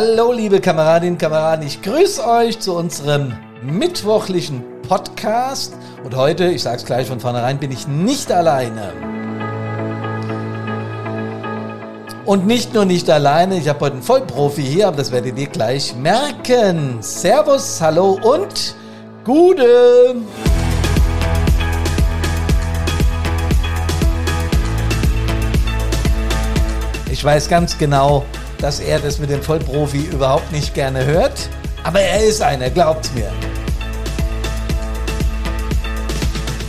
Hallo, liebe Kameradinnen und Kameraden, ich grüße euch zu unserem mittwochlichen Podcast. Und heute, ich sage es gleich von vornherein, bin ich nicht alleine. Und nicht nur nicht alleine, ich habe heute einen Vollprofi hier, aber das werdet ihr gleich merken. Servus, hallo und Gude! Ich weiß ganz genau, dass er das mit dem Vollprofi überhaupt nicht gerne hört. Aber er ist einer, glaubt mir.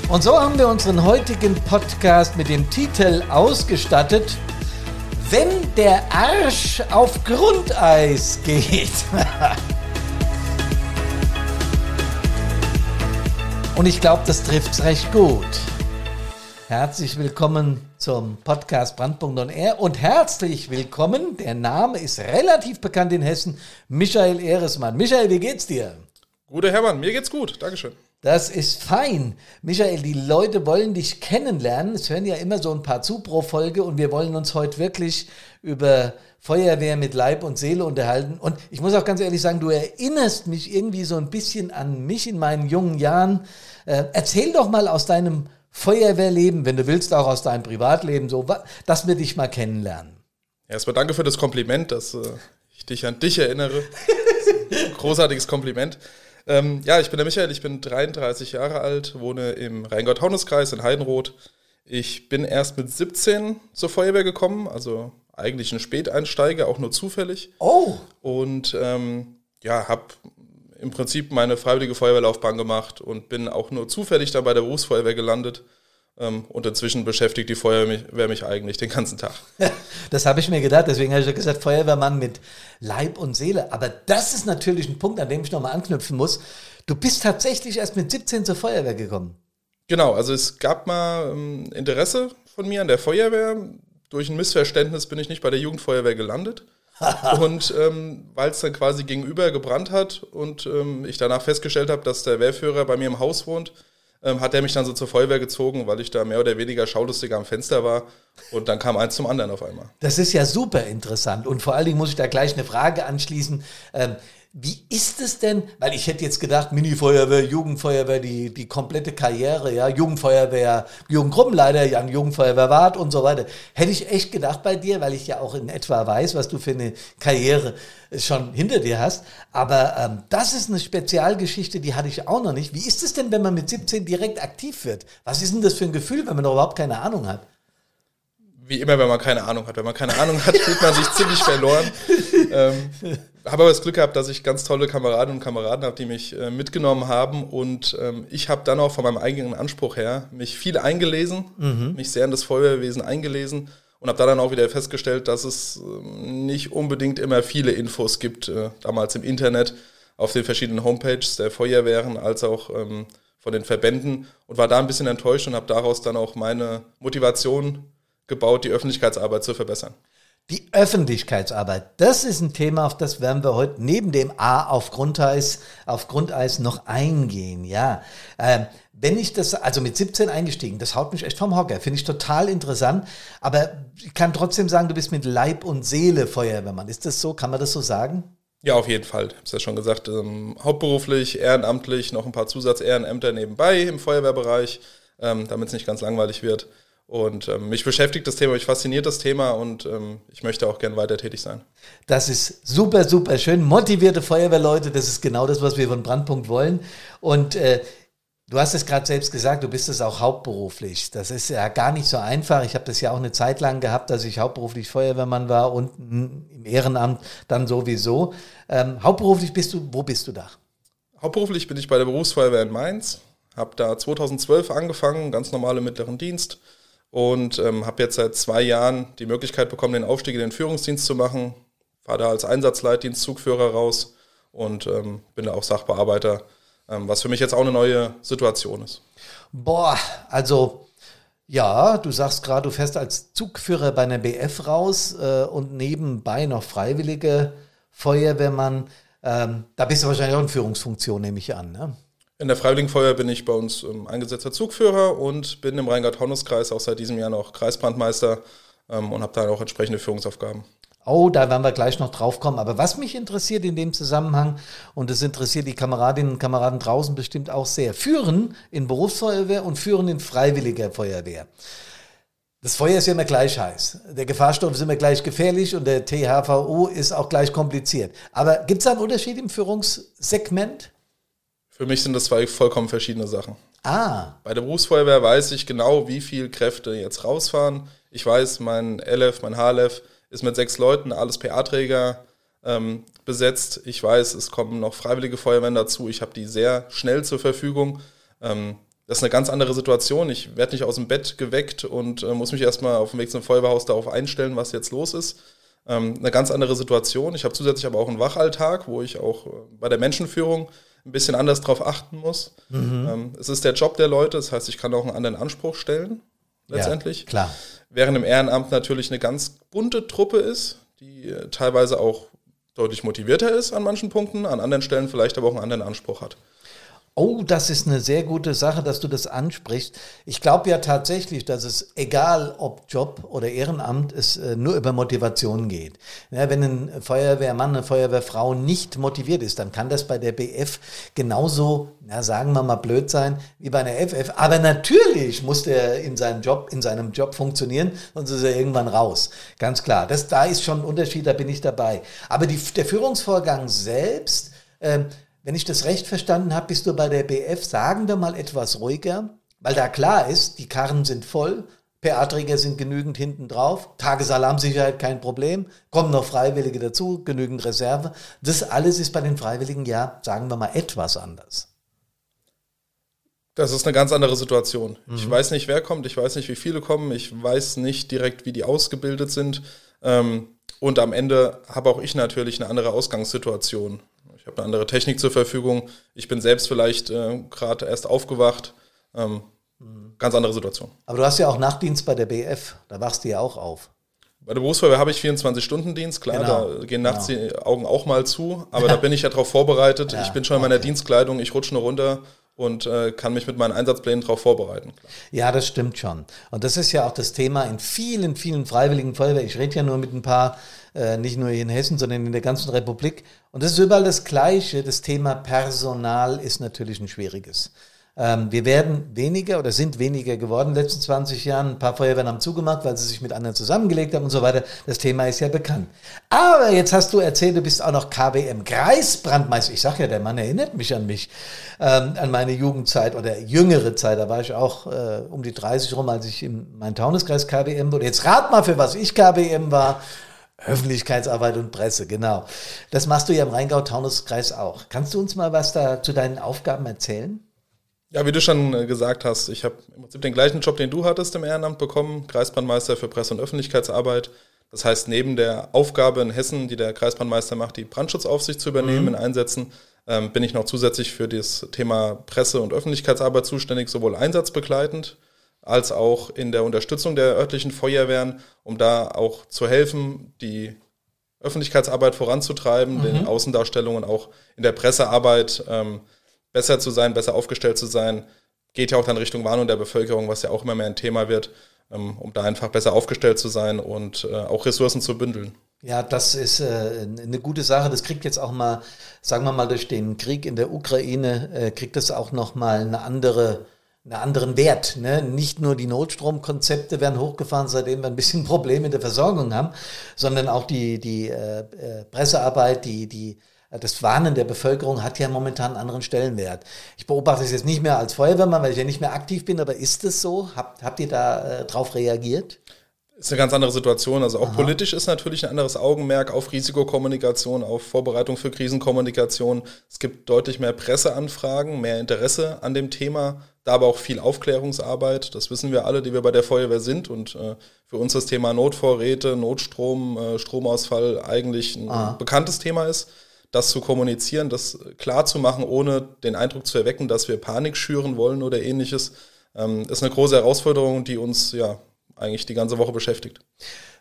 Und so haben wir unseren heutigen Podcast mit dem Titel ausgestattet, wenn der Arsch auf Grundeis geht. Und ich glaube, das trifft es recht gut. Herzlich willkommen zum Podcast Brandpunkt on Air und herzlich willkommen, der Name ist relativ bekannt in Hessen, Michael Ehresmann. Michael, wie geht's dir? Gute Hermann, mir geht's gut, Dankeschön. Das ist fein. Michael, die Leute wollen dich kennenlernen. Es hören ja immer so ein paar zu pro Folge und wir wollen uns heute wirklich über Feuerwehr mit Leib und Seele unterhalten. Und ich muss auch ganz ehrlich sagen, du erinnerst mich irgendwie so ein bisschen an mich in meinen jungen Jahren. Äh, erzähl doch mal aus deinem Feuerwehrleben, wenn du willst, auch aus deinem Privatleben, so, dass wir dich mal kennenlernen. Erstmal danke für das Kompliment, dass äh, ich dich an dich erinnere. Großartiges Kompliment. Ähm, ja, ich bin der Michael, ich bin 33 Jahre alt, wohne im Rheingau-Taunus-Kreis in Heidenroth. Ich bin erst mit 17 zur Feuerwehr gekommen, also eigentlich ein Späteinsteiger, auch nur zufällig. Oh! Und ähm, ja, habe im Prinzip meine freiwillige Feuerwehrlaufbahn gemacht und bin auch nur zufällig dann bei der Berufsfeuerwehr gelandet. Ähm, und inzwischen beschäftigt die Feuerwehr mich eigentlich den ganzen Tag. Das habe ich mir gedacht, deswegen habe ich ja gesagt, Feuerwehrmann mit Leib und Seele. Aber das ist natürlich ein Punkt, an dem ich nochmal anknüpfen muss. Du bist tatsächlich erst mit 17 zur Feuerwehr gekommen. Genau, also es gab mal ähm, Interesse von mir an der Feuerwehr. Durch ein Missverständnis bin ich nicht bei der Jugendfeuerwehr gelandet. Und ähm, weil es dann quasi gegenüber gebrannt hat und ähm, ich danach festgestellt habe, dass der Wehrführer bei mir im Haus wohnt, ähm, hat er mich dann so zur Feuerwehr gezogen, weil ich da mehr oder weniger schaulustiger am Fenster war. Und dann kam eins zum anderen auf einmal. Das ist ja super interessant. Und vor allen Dingen muss ich da gleich eine Frage anschließen. Wie ist es denn, weil ich hätte jetzt gedacht, Mini-Feuerwehr, Jugendfeuerwehr, die, die komplette Karriere, ja, Jugendfeuerwehr, Jugendgruppenleiter, Jan Jugendfeuerwehrwart und so weiter. Hätte ich echt gedacht bei dir, weil ich ja auch in etwa weiß, was du für eine Karriere schon hinter dir hast. Aber ähm, das ist eine Spezialgeschichte, die hatte ich auch noch nicht. Wie ist es denn, wenn man mit 17 direkt aktiv wird? Was ist denn das für ein Gefühl, wenn man noch überhaupt keine Ahnung hat? Wie immer, wenn man keine Ahnung hat. Wenn man keine Ahnung hat, fühlt man sich ziemlich verloren. Ähm, habe aber das Glück gehabt, dass ich ganz tolle Kameraden und Kameraden habe, die mich äh, mitgenommen haben. Und ähm, ich habe dann auch von meinem eigenen Anspruch her mich viel eingelesen, mhm. mich sehr in das Feuerwehrwesen eingelesen und habe da dann auch wieder festgestellt, dass es ähm, nicht unbedingt immer viele Infos gibt, äh, damals im Internet, auf den verschiedenen Homepages der Feuerwehren als auch ähm, von den Verbänden und war da ein bisschen enttäuscht und habe daraus dann auch meine Motivation gebaut, die Öffentlichkeitsarbeit zu verbessern. Die Öffentlichkeitsarbeit, das ist ein Thema, auf das werden wir heute neben dem A auf Grundeis, auf Grundeis noch eingehen. Ja, ähm, wenn ich das, also mit 17 eingestiegen, das haut mich echt vom Hocker, finde ich total interessant. Aber ich kann trotzdem sagen, du bist mit Leib und Seele Feuerwehrmann. Ist das so? Kann man das so sagen? Ja, auf jeden Fall. Ich habe es ja schon gesagt, ähm, hauptberuflich, ehrenamtlich, noch ein paar Zusatzehrenämter nebenbei im Feuerwehrbereich, ähm, damit es nicht ganz langweilig wird. Und ähm, mich beschäftigt das Thema, mich fasziniert das Thema und ähm, ich möchte auch gern weiter tätig sein. Das ist super, super schön. Motivierte Feuerwehrleute, das ist genau das, was wir von Brandpunkt wollen. Und äh, du hast es gerade selbst gesagt, du bist es auch hauptberuflich. Das ist ja gar nicht so einfach. Ich habe das ja auch eine Zeit lang gehabt, dass ich hauptberuflich Feuerwehrmann war und im Ehrenamt dann sowieso. Ähm, hauptberuflich bist du, wo bist du da? Hauptberuflich bin ich bei der Berufsfeuerwehr in Mainz. Habe da 2012 angefangen, ganz normale mittleren Dienst und ähm, habe jetzt seit zwei Jahren die Möglichkeit bekommen, den Aufstieg in den Führungsdienst zu machen. Fahre da als Einsatzleitdienstzugführer raus und ähm, bin da auch Sachbearbeiter, ähm, was für mich jetzt auch eine neue Situation ist. Boah, also ja, du sagst gerade, du fährst als Zugführer bei einer BF raus äh, und nebenbei noch freiwillige Feuerwehrmann. Ähm, da bist du wahrscheinlich auch in Führungsfunktion, nehme ich an. Ne? In der Freiwilligenfeuer bin ich bei uns ähm, eingesetzter Zugführer und bin im Rheingau-Taunus-Kreis auch seit diesem Jahr noch Kreisbrandmeister ähm, und habe da auch entsprechende Führungsaufgaben. Oh, da werden wir gleich noch drauf kommen. Aber was mich interessiert in dem Zusammenhang, und es interessiert die Kameradinnen und Kameraden draußen bestimmt auch sehr, führen in Berufsfeuerwehr und führen in freiwilliger Feuerwehr. Das Feuer ist ja immer gleich heiß. Der Gefahrstoff ist immer gleich gefährlich und der THVO ist auch gleich kompliziert. Aber gibt es da einen Unterschied im Führungssegment? Für mich sind das zwei vollkommen verschiedene Sachen. Ah. Bei der Berufsfeuerwehr weiß ich genau, wie viele Kräfte jetzt rausfahren. Ich weiß, mein LF, mein HLF ist mit sechs Leuten, alles PA-Träger ähm, besetzt. Ich weiß, es kommen noch freiwillige Feuerwehren dazu. Ich habe die sehr schnell zur Verfügung. Ähm, das ist eine ganz andere Situation. Ich werde nicht aus dem Bett geweckt und äh, muss mich erstmal auf dem Weg zum Feuerwehrhaus darauf einstellen, was jetzt los ist. Ähm, eine ganz andere Situation. Ich habe zusätzlich aber auch einen Wachalltag, wo ich auch äh, bei der Menschenführung ein bisschen anders drauf achten muss. Mhm. Ähm, es ist der Job der Leute, das heißt, ich kann auch einen anderen Anspruch stellen, letztendlich. Ja, klar. Während im Ehrenamt natürlich eine ganz bunte Truppe ist, die äh, teilweise auch deutlich motivierter ist an manchen Punkten, an anderen Stellen vielleicht aber auch einen anderen Anspruch hat. Oh, das ist eine sehr gute Sache, dass du das ansprichst. Ich glaube ja tatsächlich, dass es, egal ob Job oder Ehrenamt, es äh, nur über Motivation geht. Ja, wenn ein Feuerwehrmann, eine Feuerwehrfrau nicht motiviert ist, dann kann das bei der BF genauso, ja, sagen wir mal, blöd sein wie bei einer FF. Aber natürlich muss der in seinem Job, in seinem Job funktionieren, sonst ist er irgendwann raus. Ganz klar. Das, da ist schon ein Unterschied, da bin ich dabei. Aber die, der Führungsvorgang selbst, äh, wenn ich das recht verstanden habe, bist du bei der BF, sagen wir mal, etwas ruhiger, weil da klar ist, die Karren sind voll, PA-Träger sind genügend hinten drauf, Tagesalarmsicherheit kein Problem, kommen noch Freiwillige dazu, genügend Reserve. Das alles ist bei den Freiwilligen ja, sagen wir mal, etwas anders. Das ist eine ganz andere Situation. Mhm. Ich weiß nicht, wer kommt, ich weiß nicht, wie viele kommen, ich weiß nicht direkt, wie die ausgebildet sind. Ähm, und am Ende habe auch ich natürlich eine andere Ausgangssituation habe eine andere Technik zur Verfügung. Ich bin selbst vielleicht äh, gerade erst aufgewacht. Ähm, ganz andere Situation. Aber du hast ja auch Nachtdienst bei der BF, da wachst du ja auch auf. Bei der Berufsfeuerwehr habe ich 24-Stunden-Dienst, klar, genau. da gehen nachts genau. die Augen auch mal zu, aber da bin ich ja darauf vorbereitet. Ja. Ich bin schon in meiner okay. Dienstkleidung, ich rutsche nur runter und äh, kann mich mit meinen Einsatzplänen darauf vorbereiten. Ja, das stimmt schon. Und das ist ja auch das Thema in vielen, vielen freiwilligen Feuerwehren. Ich rede ja nur mit ein paar, äh, nicht nur hier in Hessen, sondern in der ganzen Republik. Und das ist überall das Gleiche. Das Thema Personal ist natürlich ein schwieriges. Ähm, wir werden weniger oder sind weniger geworden in den letzten 20 Jahren. Ein paar Feuerwehren haben zugemacht, weil sie sich mit anderen zusammengelegt haben und so weiter. Das Thema ist ja bekannt. Aber jetzt hast du erzählt, du bist auch noch KBM Kreisbrandmeister. Ich sage ja, der Mann erinnert mich an mich, ähm, an meine Jugendzeit oder jüngere Zeit. Da war ich auch äh, um die 30 rum, als ich in meinem Taunuskreis KBM wurde. Jetzt rat mal, für was ich KBM war. Öffentlichkeitsarbeit und Presse, genau. Das machst du ja im Rheingau-Taunus-Kreis auch. Kannst du uns mal was da zu deinen Aufgaben erzählen? Ja, wie du schon äh, gesagt hast, ich habe im Prinzip den gleichen Job, den du hattest im Ehrenamt bekommen, Kreisbahnmeister für Presse- und Öffentlichkeitsarbeit. Das heißt, neben der Aufgabe in Hessen, die der Kreisbahnmeister macht, die Brandschutzaufsicht zu übernehmen mhm. in Einsätzen, ähm, bin ich noch zusätzlich für das Thema Presse- und Öffentlichkeitsarbeit zuständig, sowohl einsatzbegleitend als auch in der Unterstützung der örtlichen Feuerwehren, um da auch zu helfen, die Öffentlichkeitsarbeit voranzutreiben, mhm. den Außendarstellungen auch in der Pressearbeit ähm, besser zu sein, besser aufgestellt zu sein, geht ja auch dann Richtung Warnung der Bevölkerung, was ja auch immer mehr ein Thema wird, ähm, um da einfach besser aufgestellt zu sein und äh, auch Ressourcen zu bündeln. Ja, das ist äh, eine gute Sache. Das kriegt jetzt auch mal, sagen wir mal, durch den Krieg in der Ukraine, äh, kriegt das auch noch mal eine andere einen anderen Wert. Ne? Nicht nur die Notstromkonzepte werden hochgefahren, seitdem wir ein bisschen Probleme in der Versorgung haben, sondern auch die, die äh, äh Pressearbeit, die, die das Warnen der Bevölkerung hat ja momentan einen anderen Stellenwert. Ich beobachte es jetzt nicht mehr als Feuerwehrmann, weil ich ja nicht mehr aktiv bin, aber ist es so? Habt, habt ihr da äh, drauf reagiert? Ist eine ganz andere Situation. Also auch Aha. politisch ist natürlich ein anderes Augenmerk auf Risikokommunikation, auf Vorbereitung für Krisenkommunikation. Es gibt deutlich mehr Presseanfragen, mehr Interesse an dem Thema, da aber auch viel Aufklärungsarbeit. Das wissen wir alle, die wir bei der Feuerwehr sind. Und äh, für uns das Thema Notvorräte, Notstrom, äh, Stromausfall eigentlich ein Aha. bekanntes Thema ist das zu kommunizieren, das klar zu machen, ohne den Eindruck zu erwecken, dass wir Panik schüren wollen oder ähnliches, ähm, ist eine große Herausforderung, die uns ja eigentlich die ganze Woche beschäftigt.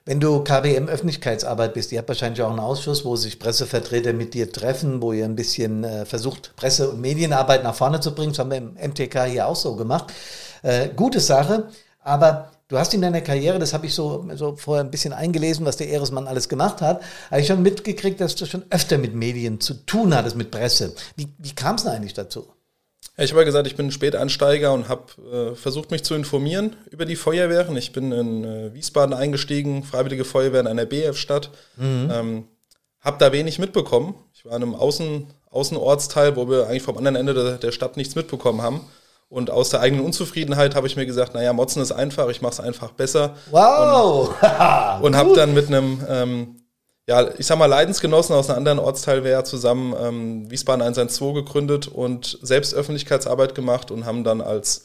Wenn du KBM Öffentlichkeitsarbeit bist, ihr habt wahrscheinlich auch einen Ausschuss, wo sich Pressevertreter mit dir treffen, wo ihr ein bisschen äh, versucht, Presse- und Medienarbeit nach vorne zu bringen. Das haben wir im MTK hier auch so gemacht. Äh, gute Sache. Aber Du hast in deiner Karriere, das habe ich so, so vorher ein bisschen eingelesen, was der Ehresmann alles gemacht hat, habe ich schon mitgekriegt, dass du schon öfter mit Medien zu tun hattest, mit Presse. Wie, wie kam es denn eigentlich dazu? Ja, ich habe ja gesagt, ich bin ein Spätansteiger und habe äh, versucht, mich zu informieren über die Feuerwehren. Ich bin in äh, Wiesbaden eingestiegen, Freiwillige Feuerwehr in einer BF-Stadt. Mhm. Ähm, habe da wenig mitbekommen. Ich war in einem Außen, Außenortsteil, wo wir eigentlich vom anderen Ende der, der Stadt nichts mitbekommen haben. Und aus der eigenen Unzufriedenheit habe ich mir gesagt, naja, Motzen ist einfach, ich mache es einfach besser. Wow! Und, und habe dann mit einem ähm, ja, ich sag mal, Leidensgenossen aus einem anderen Ortsteil wäre zusammen ähm, Wiesbaden 112 gegründet und selbst Öffentlichkeitsarbeit gemacht und haben dann als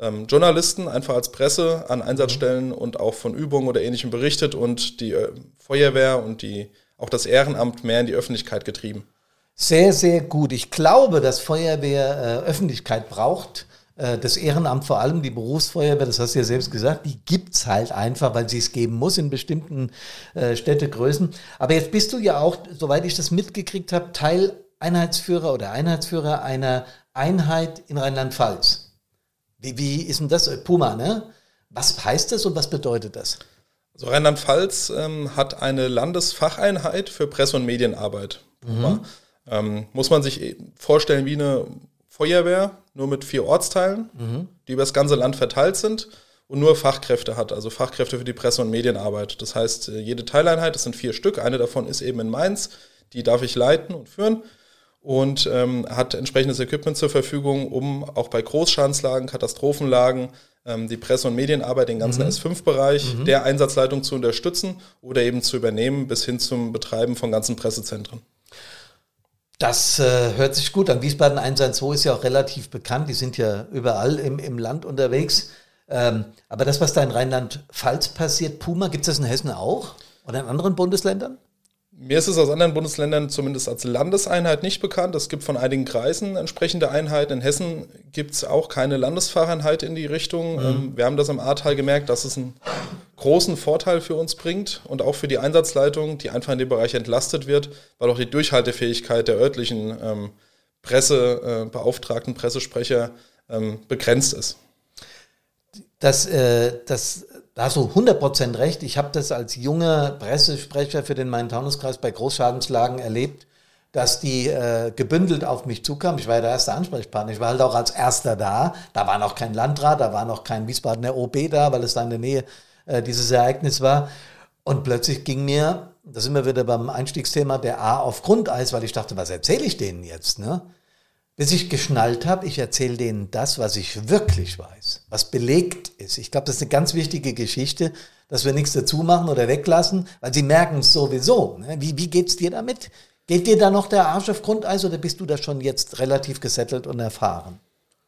ähm, Journalisten, einfach als Presse an Einsatzstellen mhm. und auch von Übungen oder ähnlichem berichtet und die äh, Feuerwehr und die, auch das Ehrenamt mehr in die Öffentlichkeit getrieben. Sehr, sehr gut. Ich glaube, dass Feuerwehr äh, Öffentlichkeit braucht. Äh, das Ehrenamt vor allem, die Berufsfeuerwehr, das hast du ja selbst gesagt, die gibt's halt einfach, weil sie es geben muss in bestimmten äh, Städtegrößen. Aber jetzt bist du ja auch, soweit ich das mitgekriegt habe, Teil Einheitsführer oder Einheitsführer einer Einheit in Rheinland-Pfalz. Wie, wie ist denn das? Puma, ne? Was heißt das und was bedeutet das? Also Rheinland-Pfalz ähm, hat eine Landesfacheinheit für Presse- und Medienarbeit. Mhm. Ähm, muss man sich vorstellen wie eine Feuerwehr, nur mit vier Ortsteilen, mhm. die über das ganze Land verteilt sind und nur Fachkräfte hat, also Fachkräfte für die Presse- und Medienarbeit. Das heißt, äh, jede Teileinheit, das sind vier Stück, eine davon ist eben in Mainz, die darf ich leiten und führen und ähm, hat entsprechendes Equipment zur Verfügung, um auch bei Großschadenslagen, Katastrophenlagen ähm, die Presse- und Medienarbeit, den ganzen mhm. S5-Bereich mhm. der Einsatzleitung zu unterstützen oder eben zu übernehmen bis hin zum Betreiben von ganzen Pressezentren. Das äh, hört sich gut an. Wiesbaden 112 ist ja auch relativ bekannt. Die sind ja überall im, im Land unterwegs. Ähm, aber das, was da in Rheinland-Pfalz passiert, Puma, gibt es das in Hessen auch? Oder in anderen Bundesländern? Mir ist es aus anderen Bundesländern zumindest als Landeseinheit nicht bekannt. Es gibt von einigen Kreisen entsprechende Einheiten. In Hessen gibt es auch keine Landesfahreinheit in die Richtung. Mhm. Ähm, wir haben das im Ahrtal gemerkt, dass es einen großen Vorteil für uns bringt und auch für die Einsatzleitung, die einfach in dem Bereich entlastet wird, weil auch die Durchhaltefähigkeit der örtlichen ähm, Pressebeauftragten, äh, Pressesprecher ähm, begrenzt ist. Das, äh, das da hast du 100% recht. Ich habe das als junger Pressesprecher für den Main-Taunus-Kreis bei Großschadenslagen erlebt, dass die äh, gebündelt auf mich zukamen. Ich war ja der erste Ansprechpartner. Ich war halt auch als erster da. Da war noch kein Landrat, da war noch kein Wiesbadener OB da, weil es da in der Nähe äh, dieses Ereignis war. Und plötzlich ging mir, da sind wir wieder beim Einstiegsthema, der A auf Grundeis, weil ich dachte, was erzähle ich denen jetzt? Ne? bis ich geschnallt habe, ich erzähle denen das, was ich wirklich weiß, was belegt ist. Ich glaube, das ist eine ganz wichtige Geschichte, dass wir nichts dazu machen oder weglassen, weil sie merken es sowieso. Ne? Wie, wie geht's dir damit? Geht dir da noch der Arsch auf Grundeis oder bist du da schon jetzt relativ gesettelt und erfahren?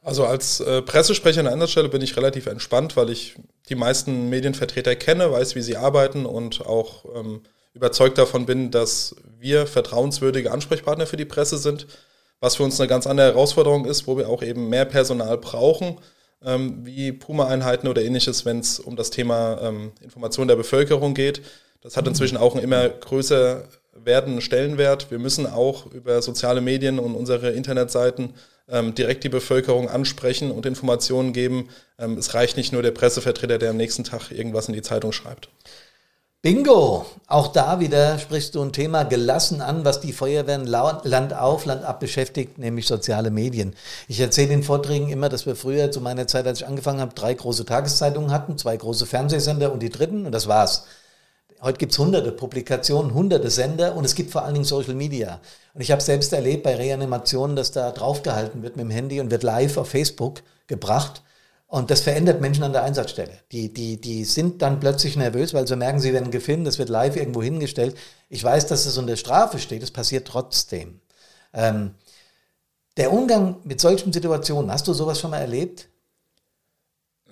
Also als äh, Pressesprecher an einer Stelle bin ich relativ entspannt, weil ich die meisten Medienvertreter kenne, weiß, wie sie arbeiten und auch ähm, überzeugt davon bin, dass wir vertrauenswürdige Ansprechpartner für die Presse sind was für uns eine ganz andere Herausforderung ist, wo wir auch eben mehr Personal brauchen, ähm, wie Puma-Einheiten oder ähnliches, wenn es um das Thema ähm, Information der Bevölkerung geht. Das hat inzwischen auch einen immer größer werdenden Stellenwert. Wir müssen auch über soziale Medien und unsere Internetseiten ähm, direkt die Bevölkerung ansprechen und Informationen geben. Ähm, es reicht nicht nur der Pressevertreter, der am nächsten Tag irgendwas in die Zeitung schreibt. Bingo! Auch da wieder sprichst du ein Thema gelassen an, was die Feuerwehren Land auf, Land ab beschäftigt, nämlich soziale Medien. Ich erzähle in Vorträgen immer, dass wir früher zu meiner Zeit, als ich angefangen habe, drei große Tageszeitungen hatten, zwei große Fernsehsender und die dritten und das war's. Heute gibt's hunderte Publikationen, hunderte Sender und es gibt vor allen Dingen Social Media. Und ich habe selbst erlebt bei Reanimationen, dass da draufgehalten wird mit dem Handy und wird live auf Facebook gebracht. Und das verändert Menschen an der Einsatzstelle. Die, die, die sind dann plötzlich nervös, weil sie merken, sie werden gefilmt, das wird live irgendwo hingestellt. Ich weiß, dass es unter Strafe steht, es passiert trotzdem. Ähm, der Umgang mit solchen Situationen, hast du sowas schon mal erlebt?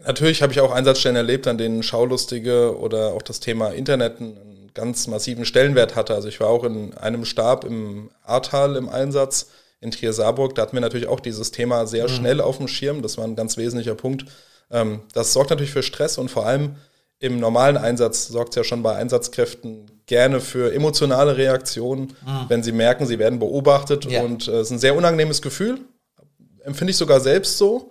Natürlich habe ich auch Einsatzstellen erlebt, an denen Schaulustige oder auch das Thema Internet einen ganz massiven Stellenwert hatte. Also ich war auch in einem Stab im Ahrtal im Einsatz in Trier-Saarburg, da hatten wir natürlich auch dieses Thema sehr mhm. schnell auf dem Schirm. Das war ein ganz wesentlicher Punkt. Ähm, das sorgt natürlich für Stress und vor allem im normalen Einsatz sorgt es ja schon bei Einsatzkräften gerne für emotionale Reaktionen, mhm. wenn sie merken, sie werden beobachtet. Ja. Und äh, es ist ein sehr unangenehmes Gefühl. Empfinde ich sogar selbst so.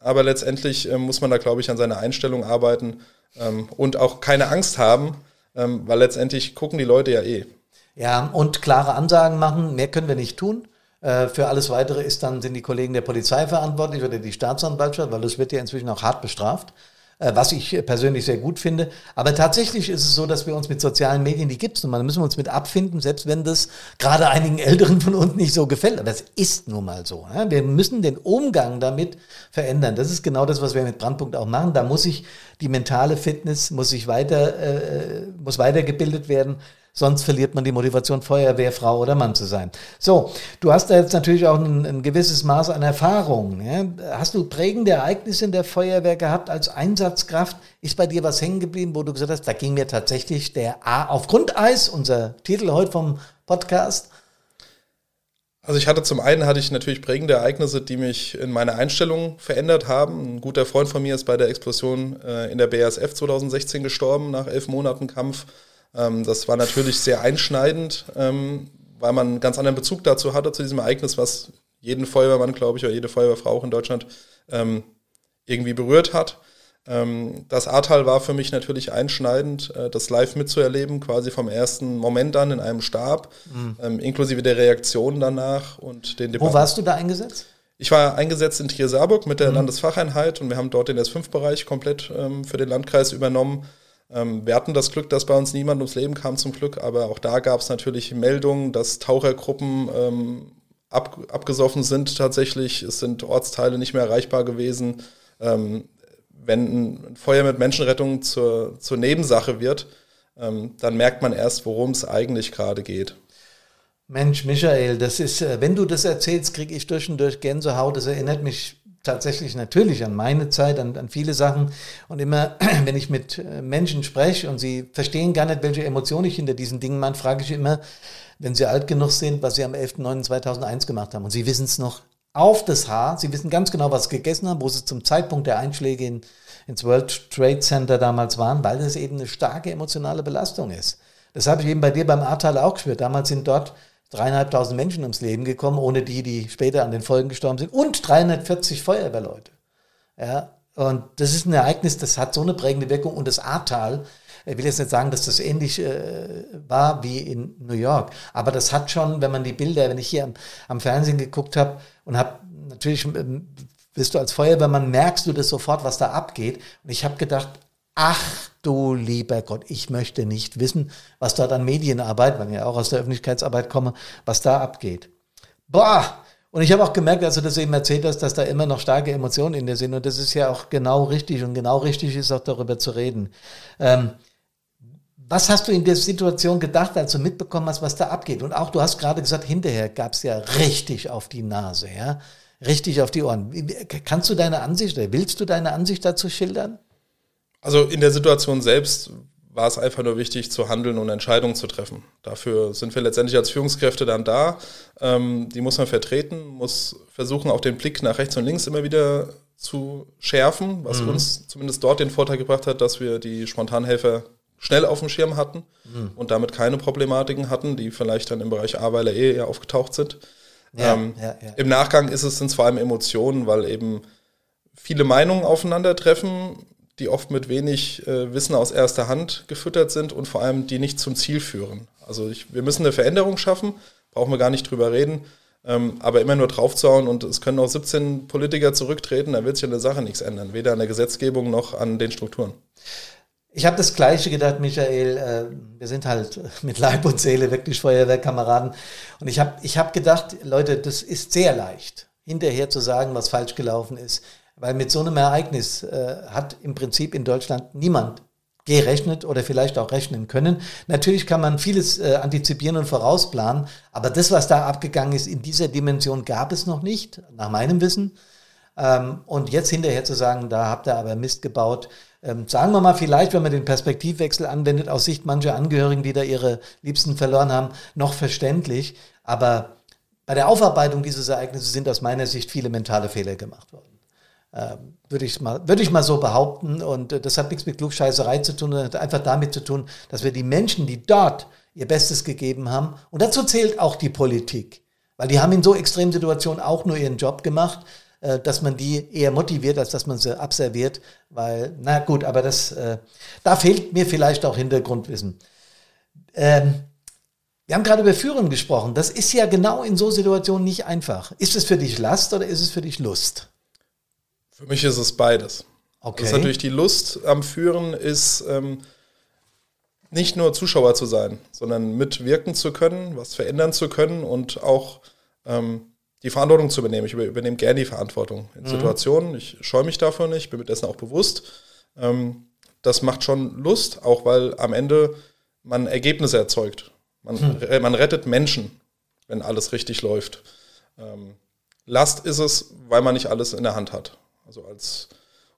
Aber letztendlich äh, muss man da, glaube ich, an seiner Einstellung arbeiten. ähm, und auch keine Angst haben, ähm, weil letztendlich gucken die Leute ja eh. Ja, und klare Ansagen machen, mehr können wir nicht tun. Äh, für alles Weitere ist dann, sind die Kollegen der Polizei verantwortlich oder die Staatsanwaltschaft, weil das wird ja inzwischen auch hart bestraft. Äh, was ich persönlich sehr gut finde. Aber tatsächlich ist es so, dass wir uns mit sozialen Medien, die gibt es nun mal, da müssen wir uns mit abfinden, selbst wenn das gerade einigen Älteren von uns nicht so gefällt. Aber es ist nun mal so. Ne? Wir müssen den Umgang damit verändern. Das ist genau das, was wir mit Brandpunkt auch machen. Da muss sich die mentale Fitness, muss sich weiter, äh, muss weitergebildet werden. Sonst verliert man die Motivation, Feuerwehrfrau oder Mann zu sein. So, du hast da jetzt natürlich auch ein, ein gewisses Maß an Erfahrung. Ja? Hast du prägende Ereignisse in der Feuerwehr gehabt als Einsatzkraft? Ist bei dir was hängen geblieben, wo du gesagt hast, da ging mir tatsächlich der A auf Grundeis, unser Titel heute vom Podcast? Also ich hatte zum einen hatte ich natürlich prägende Ereignisse, die mich in meiner Einstellung verändert haben. Ein guter Freund von mir ist bei der Explosion äh, in der BASF 2016 gestorben nach elf Monaten Kampf. Ähm, das war natürlich sehr einschneidend, ähm, weil man einen ganz anderen Bezug dazu hatte, zu diesem Ereignis, was jeden Feuerwehrmann, glaube ich, oder jede Feuerwehrfrau auch in Deutschland ähm, irgendwie berührt hat. Ähm, das Ahrtal war für mich natürlich einschneidend, äh, das live mitzuerleben, quasi vom ersten Moment an in einem Stab, mhm. ähm, inklusive der Reaktion danach und den Debatten. Wo warst du da eingesetzt? Ich war eingesetzt in Trier-Saarburg mit der mhm. Landesfacheinheit und wir haben dort den S5-Bereich komplett ähm, für den Landkreis übernommen. Ähm, wir hatten das Glück, dass bei uns niemand ums Leben kam zum Glück, aber auch da gab es natürlich Meldungen, dass Tauchergruppen ähm, ab, abgesoffen sind tatsächlich. Es sind Ortsteile nicht mehr erreichbar gewesen. Ähm, wenn ein Feuer mit Menschenrettung zur, zur Nebensache wird, ähm, dann merkt man erst, worum es eigentlich gerade geht. Mensch, Michael, das ist, äh, wenn du das erzählst, kriege ich durch und durch Gänsehaut. Das erinnert mich tatsächlich natürlich an meine Zeit, an, an viele Sachen. Und immer, wenn ich mit äh, Menschen spreche und sie verstehen gar nicht, welche Emotionen ich hinter diesen Dingen meine, frage ich immer, wenn sie alt genug sind, was sie am 11.09.2001 gemacht haben. Und sie wissen es noch auf das Haar. Sie wissen ganz genau, was sie gegessen haben, wo sie zum Zeitpunkt der Einschläge in, ins World Trade Center damals waren, weil das eben eine starke emotionale Belastung ist. Das habe ich eben bei dir beim Ahrtal auch gespürt. Damals sind dort dreieinhalbtausend Menschen ums Leben gekommen, ohne die, die später an den Folgen gestorben sind, und 340 Feuerwehrleute. Ja, und das ist ein Ereignis, das hat so eine prägende Wirkung. Und das Ahrtal, ich will jetzt nicht sagen, dass das ähnlich äh, war wie in New York, aber das hat schon, wenn man die Bilder, wenn ich hier am, am Fernsehen geguckt habe und habe natürlich, ähm, bist du als Feuerwehrmann, merkst du das sofort, was da abgeht. Und ich habe gedacht, ach du lieber Gott, ich möchte nicht wissen, was dort an Medienarbeit, weil ich ja auch aus der Öffentlichkeitsarbeit komme, was da abgeht. Boah! Und ich habe auch gemerkt, als du das eben erzählt hast, dass da immer noch starke Emotionen in dir sind. Und das ist ja auch genau richtig. Und genau richtig ist auch darüber zu reden. Ähm, was hast du in der Situation gedacht, als du mitbekommen hast, was da abgeht? Und auch, du hast gerade gesagt, hinterher gab es ja richtig auf die Nase, ja? Richtig auf die Ohren. Kannst du deine Ansicht willst du deine Ansicht dazu schildern? Also in der Situation selbst war es einfach nur wichtig zu handeln und Entscheidungen zu treffen. Dafür sind wir letztendlich als Führungskräfte dann da. Ähm, die muss man vertreten, muss versuchen, auch den Blick nach rechts und links immer wieder zu schärfen, was mhm. uns zumindest dort den Vorteil gebracht hat, dass wir die Spontanhelfer schnell auf dem Schirm hatten mhm. und damit keine Problematiken hatten, die vielleicht dann im Bereich A, weil er eh eher aufgetaucht sind. Ja, ähm, ja, ja. Im Nachgang ist es sind vor allem Emotionen, weil eben viele Meinungen aufeinandertreffen die oft mit wenig äh, Wissen aus erster Hand gefüttert sind und vor allem die nicht zum Ziel führen. Also ich, wir müssen eine Veränderung schaffen, brauchen wir gar nicht drüber reden, ähm, aber immer nur draufzauen und es können auch 17 Politiker zurücktreten, da wird sich an der Sache nichts ändern, weder an der Gesetzgebung noch an den Strukturen. Ich habe das Gleiche gedacht, Michael. Äh, wir sind halt mit Leib und Seele wirklich Feuerwehrkameraden. Und ich habe ich hab gedacht, Leute, das ist sehr leicht, hinterher zu sagen, was falsch gelaufen ist. Weil mit so einem Ereignis äh, hat im Prinzip in Deutschland niemand gerechnet oder vielleicht auch rechnen können. Natürlich kann man vieles äh, antizipieren und vorausplanen, aber das, was da abgegangen ist, in dieser Dimension gab es noch nicht, nach meinem Wissen. Ähm, und jetzt hinterher zu sagen, da habt ihr aber Mist gebaut, ähm, sagen wir mal vielleicht, wenn man den Perspektivwechsel anwendet, aus Sicht mancher Angehörigen, die da ihre Liebsten verloren haben, noch verständlich. Aber bei der Aufarbeitung dieses Ereignisses sind aus meiner Sicht viele mentale Fehler gemacht worden. Ähm, würde ich mal, würde ich mal so behaupten. Und äh, das hat nichts mit Klugscheißerei zu tun, sondern hat einfach damit zu tun, dass wir die Menschen, die dort ihr Bestes gegeben haben, und dazu zählt auch die Politik, weil die haben in so extremen Situationen auch nur ihren Job gemacht, äh, dass man die eher motiviert, als dass man sie abserviert, weil, na gut, aber das, äh, da fehlt mir vielleicht auch Hintergrundwissen. Ähm, wir haben gerade über Führen gesprochen. Das ist ja genau in so Situationen nicht einfach. Ist es für dich Last oder ist es für dich Lust? Für mich ist es beides. Okay. Das ist natürlich die Lust am Führen, ist ähm, nicht nur Zuschauer zu sein, sondern mitwirken zu können, was verändern zu können und auch ähm, die Verantwortung zu übernehmen. Ich übernehme gerne die Verantwortung in mhm. Situationen. Ich scheue mich davon nicht, bin mir dessen auch bewusst. Ähm, das macht schon Lust, auch weil am Ende man Ergebnisse erzeugt. Man, mhm. man rettet Menschen, wenn alles richtig läuft. Ähm, Last ist es, weil man nicht alles in der Hand hat. Also als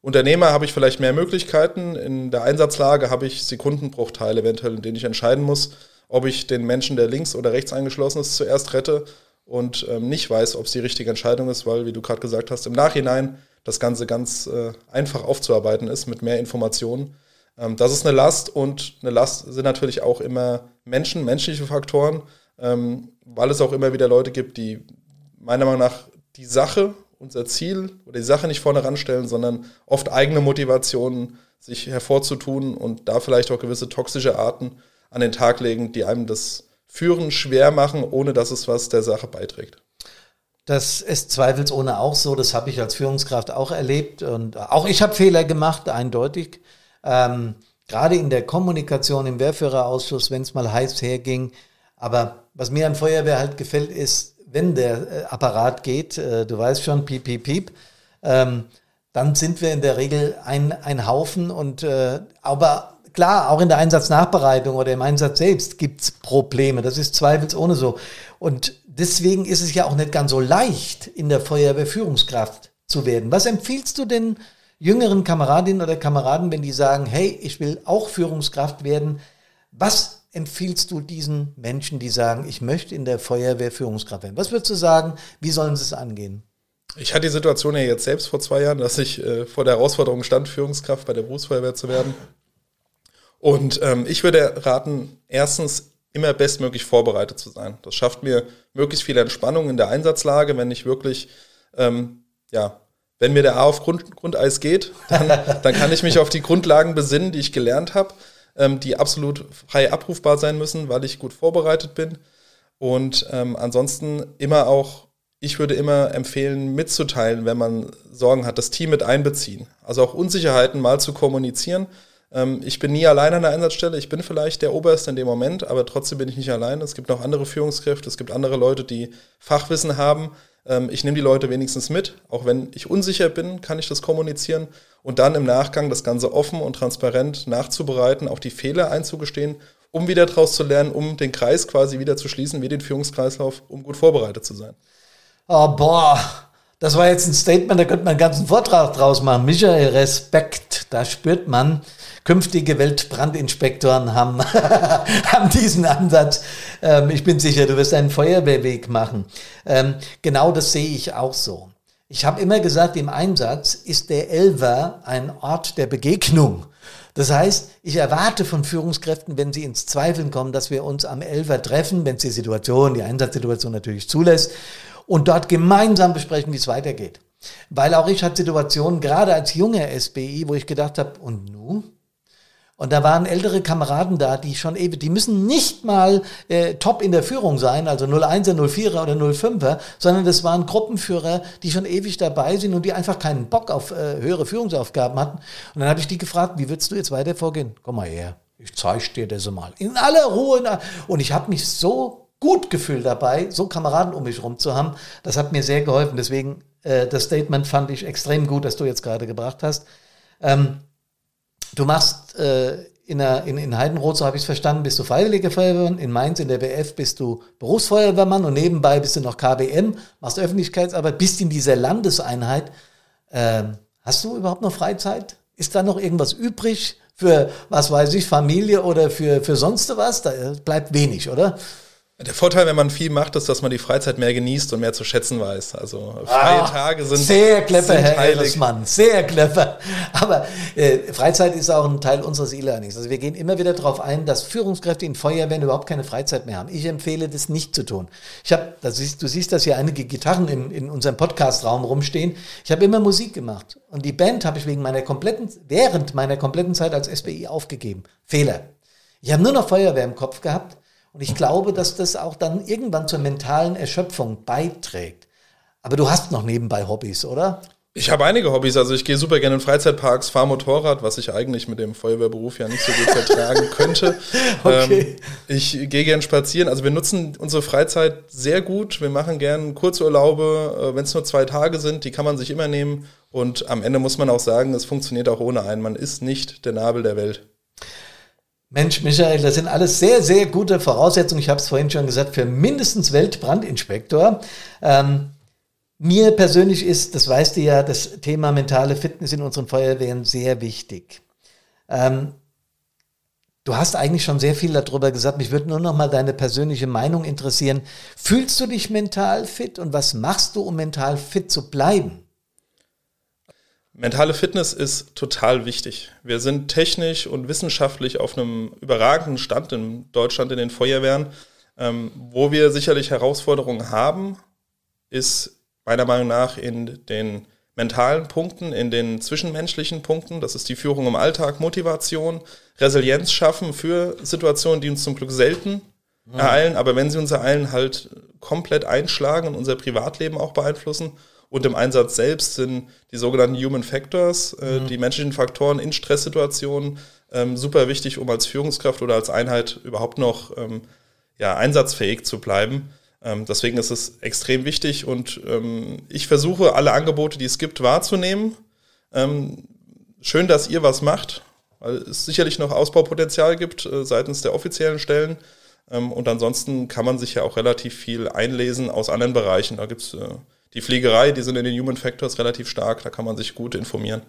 Unternehmer habe ich vielleicht mehr Möglichkeiten. In der Einsatzlage habe ich Sekundenbruchteile eventuell, in denen ich entscheiden muss, ob ich den Menschen, der links oder rechts eingeschlossen ist, zuerst rette und ähm, nicht weiß, ob es die richtige Entscheidung ist, weil, wie du gerade gesagt hast, im Nachhinein das Ganze ganz äh, einfach aufzuarbeiten ist mit mehr Informationen. Ähm, das ist eine Last und eine Last sind natürlich auch immer Menschen, menschliche Faktoren, ähm, weil es auch immer wieder Leute gibt, die meiner Meinung nach die Sache, unser Ziel oder die Sache nicht vorne ranstellen, sondern oft eigene Motivationen sich hervorzutun und da vielleicht auch gewisse toxische Arten an den Tag legen, die einem das Führen schwer machen, ohne dass es was der Sache beiträgt. Das ist zweifelsohne auch so. Das habe ich als Führungskraft auch erlebt. Und auch ich habe Fehler gemacht, eindeutig. Ähm, gerade in der Kommunikation im Wehrführerausschuss, wenn es mal heiß herging. Aber was mir an Feuerwehr halt gefällt, ist, wenn der äh, Apparat geht, äh, du weißt schon, piep, piep, piep, ähm, dann sind wir in der Regel ein, ein Haufen und äh, aber Klar, auch in der Einsatznachbereitung oder im Einsatz selbst gibt es Probleme. Das ist zweifelsohne so. Und deswegen ist es ja auch nicht ganz so leicht, in der Feuerwehr Führungskraft zu werden. Was empfiehlst du denn jüngeren Kameradinnen oder Kameraden, wenn die sagen, hey, ich will auch Führungskraft werden? Was empfiehlst du diesen Menschen, die sagen, ich möchte in der Feuerwehr Führungskraft werden? Was würdest du sagen, wie sollen sie es angehen? Ich hatte die Situation ja jetzt selbst vor zwei Jahren, dass ich äh, vor der Herausforderung stand, Führungskraft bei der Berufsfeuerwehr zu werden. Und ähm, ich würde raten, erstens immer bestmöglich vorbereitet zu sein. Das schafft mir möglichst viel Entspannung in der Einsatzlage, wenn ich wirklich, ähm, ja, wenn mir der A auf Grund, Grundeis geht, dann, dann kann ich mich auf die Grundlagen besinnen, die ich gelernt habe, ähm, die absolut frei abrufbar sein müssen, weil ich gut vorbereitet bin. Und ähm, ansonsten immer auch, ich würde immer empfehlen, mitzuteilen, wenn man Sorgen hat, das Team mit einbeziehen. Also auch Unsicherheiten mal zu kommunizieren ähm, ich bin nie allein an der Einsatzstelle. Ich bin vielleicht der Oberste in dem Moment, aber trotzdem bin ich nicht allein. Es gibt noch andere Führungskräfte, es gibt andere Leute, die Fachwissen haben. Ähm, ich nehme die Leute wenigstens mit. Auch wenn ich unsicher bin, kann ich das kommunizieren und dann im Nachgang das Ganze offen und transparent nachzubereiten, auch die Fehler einzugestehen, um wieder daraus zu lernen, um den Kreis quasi wieder zu schließen, wie den Führungskreislauf, um gut vorbereitet zu sein. Oh, boah, das war jetzt ein Statement, da könnte man einen ganzen Vortrag draus machen. Michael, Respekt, da spürt man, künftige Weltbrandinspektoren haben, haben diesen Ansatz. Ähm, ich bin sicher, du wirst einen Feuerwehrweg machen. Ähm, genau das sehe ich auch so. Ich habe immer gesagt, im Einsatz ist der Elver ein Ort der Begegnung. Das heißt, ich erwarte von Führungskräften, wenn sie ins Zweifeln kommen, dass wir uns am Elver treffen, wenn es die Situation, die Einsatzsituation natürlich zulässt, und dort gemeinsam besprechen, wie es weitergeht. Weil auch ich hatte Situationen, gerade als junger SBI, wo ich gedacht habe, und nun? Und da waren ältere Kameraden da, die schon ewig, die müssen nicht mal äh, top in der Führung sein, also 01er, 04er oder 05er, sondern das waren Gruppenführer, die schon ewig dabei sind und die einfach keinen Bock auf äh, höhere Führungsaufgaben hatten. Und dann habe ich die gefragt, wie würdest du jetzt weiter vorgehen? Komm mal her, ich zeige dir das mal. In aller Ruhe. Und ich habe mich so gut gefühlt dabei, so Kameraden um mich rum zu haben. Das hat mir sehr geholfen. Deswegen, äh, das Statement fand ich extrem gut, das du jetzt gerade gebracht hast. Ähm, Du machst äh, in, der, in, in Heidenroth, so habe ich es verstanden, bist du Freiwillige Feuerwehrmann, in Mainz in der WF bist du Berufsfeuerwehrmann und nebenbei bist du noch KBM, machst Öffentlichkeitsarbeit, bist in dieser Landeseinheit. Ähm, hast du überhaupt noch Freizeit? Ist da noch irgendwas übrig für, was weiß ich, Familie oder für, für sonst was? Da bleibt wenig, oder? Der Vorteil, wenn man viel macht, ist, dass man die Freizeit mehr genießt und mehr zu schätzen weiß. Also freie ah, Tage sind sehr clever, sind Herr Ehresmann, sehr clever. Aber äh, Freizeit ist auch ein Teil unseres E-Learnings. Also wir gehen immer wieder darauf ein, dass Führungskräfte in Feuerwehren überhaupt keine Freizeit mehr haben. Ich empfehle, das nicht zu tun. Ich habe, du siehst, dass hier einige Gitarren in, in unserem Podcast-Raum rumstehen. Ich habe immer Musik gemacht und die Band habe ich wegen meiner kompletten, während meiner kompletten Zeit als SBI aufgegeben. Fehler. Ich habe nur noch Feuerwehr im Kopf gehabt und ich glaube, dass das auch dann irgendwann zur mentalen Erschöpfung beiträgt. Aber du hast noch nebenbei Hobbys, oder? Ich habe einige Hobbys. Also ich gehe super gerne in Freizeitparks, fahre Motorrad, was ich eigentlich mit dem Feuerwehrberuf ja nicht so gut vertragen könnte. okay. Ähm, ich gehe gerne spazieren. Also wir nutzen unsere Freizeit sehr gut. Wir machen gerne Kurzurlaube, äh, wenn es nur zwei Tage sind. Die kann man sich immer nehmen. Und am Ende muss man auch sagen, es funktioniert auch ohne einen. Man ist nicht der Nabel der Welt. Mensch, Michael, das sind alles sehr, sehr gute Voraussetzungen. Ich habe es vorhin schon gesagt, für mindestens Weltbrandinspektor. Ähm, mir persönlich ist, das weißt du ja, das Thema mentale Fitness in unseren Feuerwehren sehr wichtig. Ähm, du hast eigentlich schon sehr viel darüber gesagt. Mich würde nur noch mal deine persönliche Meinung interessieren. Fühlst du dich mental fit und was machst du, um mental fit zu bleiben? Mentale Fitness ist total wichtig. Wir sind technisch und wissenschaftlich auf einem überragenden Stand in Deutschland in den Feuerwehren. Ähm, wo wir sicherlich Herausforderungen haben, ist meiner Meinung nach in den mentalen Punkten, in den zwischenmenschlichen Punkten. Das ist die Führung im Alltag, Motivation, Resilienz schaffen für Situationen, die uns zum Glück selten ereilen, aber wenn sie uns ereilen, halt komplett einschlagen und unser Privatleben auch beeinflussen und im Einsatz selbst sind die sogenannten Human Factors, äh, mhm. die menschlichen Faktoren in Stresssituationen, ähm, super wichtig, um als Führungskraft oder als Einheit überhaupt noch ähm, ja, einsatzfähig zu bleiben. Ähm, deswegen ist es extrem wichtig und ähm, ich versuche, alle Angebote, die es gibt, wahrzunehmen. Ähm, schön, dass ihr was macht, weil es sicherlich noch Ausbaupotenzial gibt äh, seitens der offiziellen Stellen. Ähm, und ansonsten kann man sich ja auch relativ viel einlesen aus anderen Bereichen. Da gibt es äh, die Pflegerei, die sind in den Human Factors relativ stark, da kann man sich gut informieren.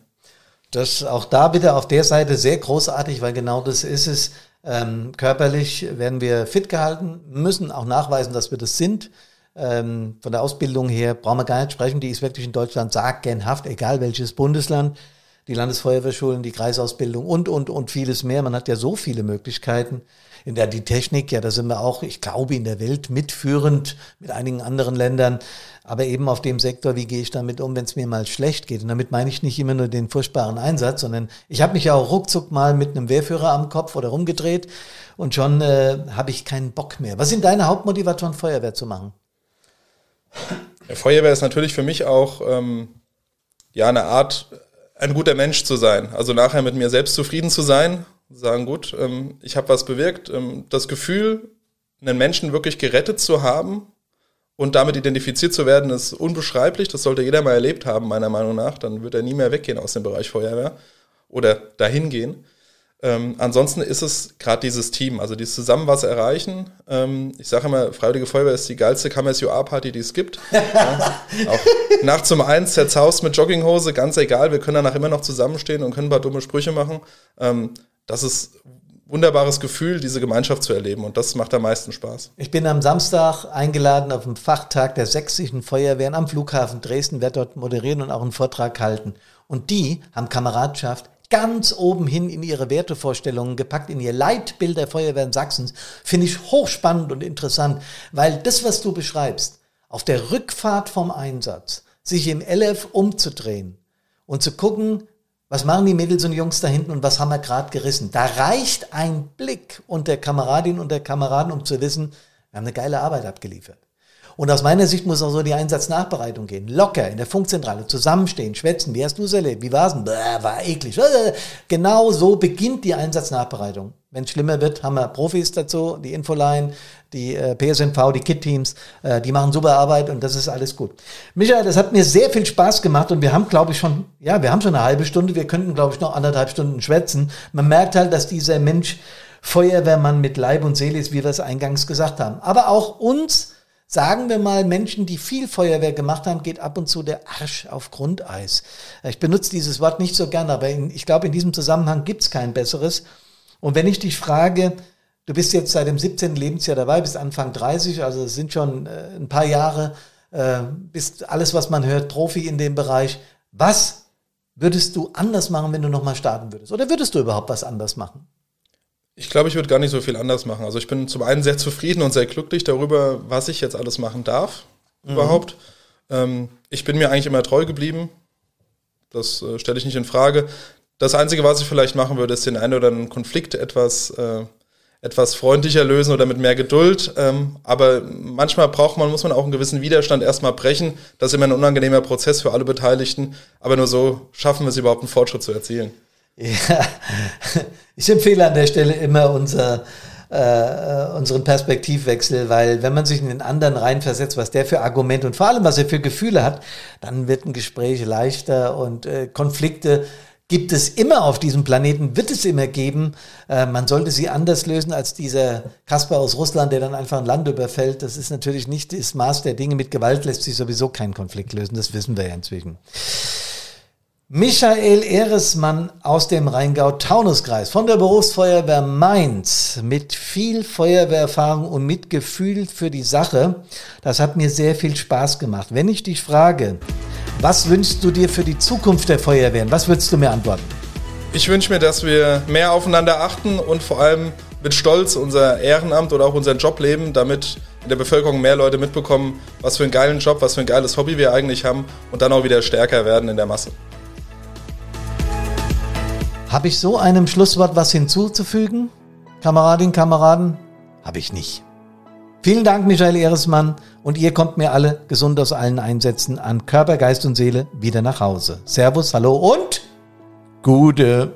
Das auch da bitte auf der Seite sehr großartig, weil genau das ist es. Ähm, körperlich werden wir fit gehalten, müssen auch nachweisen, dass wir das sind. Ähm, von der Ausbildung her brauchen wir gar nicht sprechen, die ist wirklich in Deutschland sagenhaft, egal welches Bundesland. Die Landesfeuerwehrschulen, die Kreisausbildung und, und, und vieles mehr. Man hat ja so viele Möglichkeiten in der die Technik, ja, da sind wir auch, ich glaube, in der Welt mitführend mit einigen anderen Ländern, aber eben auf dem Sektor, wie gehe ich damit um, wenn es mir mal schlecht geht. Und damit meine ich nicht immer nur den furchtbaren Einsatz, sondern ich habe mich ja auch ruckzuck mal mit einem Wehrführer am Kopf oder rumgedreht und schon äh, habe ich keinen Bock mehr. Was sind deine Hauptmotivatoren, Feuerwehr zu machen? Ja, Feuerwehr ist natürlich für mich auch ähm, ja eine Art, ein guter Mensch zu sein. Also nachher mit mir selbst zufrieden zu sein sagen, gut, ähm, ich habe was bewirkt. Ähm, das Gefühl, einen Menschen wirklich gerettet zu haben und damit identifiziert zu werden, ist unbeschreiblich. Das sollte jeder mal erlebt haben, meiner Meinung nach. Dann wird er nie mehr weggehen aus dem Bereich Feuerwehr oder dahin gehen. Ähm, ansonsten ist es gerade dieses Team, also dieses zusammen was erreichen. Ähm, ich sage immer, Freiwillige Feuerwehr ist die geilste KMSUA-Party, die es gibt. ja, auch nachts um eins zerzaust mit Jogginghose, ganz egal, wir können danach immer noch zusammenstehen und können ein paar dumme Sprüche machen. Ähm, das ist wunderbares Gefühl, diese Gemeinschaft zu erleben und das macht am meisten Spaß. Ich bin am Samstag eingeladen auf dem Fachtag der sächsischen Feuerwehren am Flughafen Dresden, werde dort moderieren und auch einen Vortrag halten. Und die haben Kameradschaft ganz oben hin in ihre Wertevorstellungen gepackt, in ihr Leitbild der Feuerwehren Sachsens. Finde ich hochspannend und interessant, weil das, was du beschreibst, auf der Rückfahrt vom Einsatz, sich im LF umzudrehen und zu gucken, was machen die Mädels und Jungs da hinten und was haben wir gerade gerissen? Da reicht ein Blick unter Kameradinnen und der Kameraden, um zu wissen, wir haben eine geile Arbeit abgeliefert. Und aus meiner Sicht muss auch so die Einsatznachbereitung gehen. Locker in der Funkzentrale, zusammenstehen, schwätzen. Wie hast du es erlebt? Wie war's denn? Bäh, war eklig. Genau so beginnt die Einsatznachbereitung. Wenn es schlimmer wird, haben wir Profis dazu, die Infoline, die äh, PSNV, die KIT-Teams, äh, die machen super Arbeit und das ist alles gut. Michael, das hat mir sehr viel Spaß gemacht und wir haben, glaube ich, schon, ja, wir haben schon eine halbe Stunde, wir könnten, glaube ich, noch anderthalb Stunden schwätzen. Man merkt halt, dass dieser Mensch Feuerwehrmann mit Leib und Seele ist, wie wir es eingangs gesagt haben. Aber auch uns, sagen wir mal, Menschen, die viel Feuerwehr gemacht haben, geht ab und zu der Arsch auf Grundeis. Ich benutze dieses Wort nicht so gern, aber in, ich glaube, in diesem Zusammenhang gibt es kein besseres. Und wenn ich dich frage, Du bist jetzt seit dem 17. Lebensjahr dabei, bist Anfang 30, also es sind schon äh, ein paar Jahre, äh, bist alles, was man hört, Profi in dem Bereich. Was würdest du anders machen, wenn du nochmal starten würdest? Oder würdest du überhaupt was anders machen? Ich glaube, ich würde gar nicht so viel anders machen. Also ich bin zum einen sehr zufrieden und sehr glücklich darüber, was ich jetzt alles machen darf mhm. überhaupt. Ähm, ich bin mir eigentlich immer treu geblieben. Das äh, stelle ich nicht in Frage. Das Einzige, was ich vielleicht machen würde, ist den einen oder anderen Konflikt etwas, äh, etwas freundlicher lösen oder mit mehr Geduld. Ähm, aber manchmal braucht man, muss man auch einen gewissen Widerstand erstmal brechen. Das ist immer ein unangenehmer Prozess für alle Beteiligten. Aber nur so schaffen wir es überhaupt, einen Fortschritt zu erzielen. Ja, ich empfehle an der Stelle immer unser, äh, unseren Perspektivwechsel, weil wenn man sich in den anderen reinversetzt, was der für Argumente und vor allem, was er für Gefühle hat, dann wird ein Gespräch leichter und äh, Konflikte gibt es immer auf diesem Planeten, wird es immer geben. Äh, man sollte sie anders lösen als dieser Kasper aus Russland, der dann einfach ein Land überfällt. Das ist natürlich nicht das Maß der Dinge. Mit Gewalt lässt sich sowieso kein Konflikt lösen. Das wissen wir ja inzwischen. Michael Ehresmann aus dem Rheingau-Taunus-Kreis von der Berufsfeuerwehr Mainz mit viel Feuerwehrerfahrung und mit Gefühl für die Sache. Das hat mir sehr viel Spaß gemacht. Wenn ich dich frage, was wünschst du dir für die Zukunft der Feuerwehren? Was würdest du mir antworten? Ich wünsche mir, dass wir mehr aufeinander achten und vor allem mit Stolz unser Ehrenamt oder auch unseren Job leben, damit in der Bevölkerung mehr Leute mitbekommen, was für einen geilen Job, was für ein geiles Hobby wir eigentlich haben und dann auch wieder stärker werden in der Masse. Habe ich so einem Schlusswort was hinzuzufügen? Kameradinnen, Kameraden? Habe ich nicht. Vielen Dank, Michael Ehresmann. Und ihr kommt mir alle gesund aus allen Einsätzen an Körper, Geist und Seele wieder nach Hause. Servus, hallo und Gute.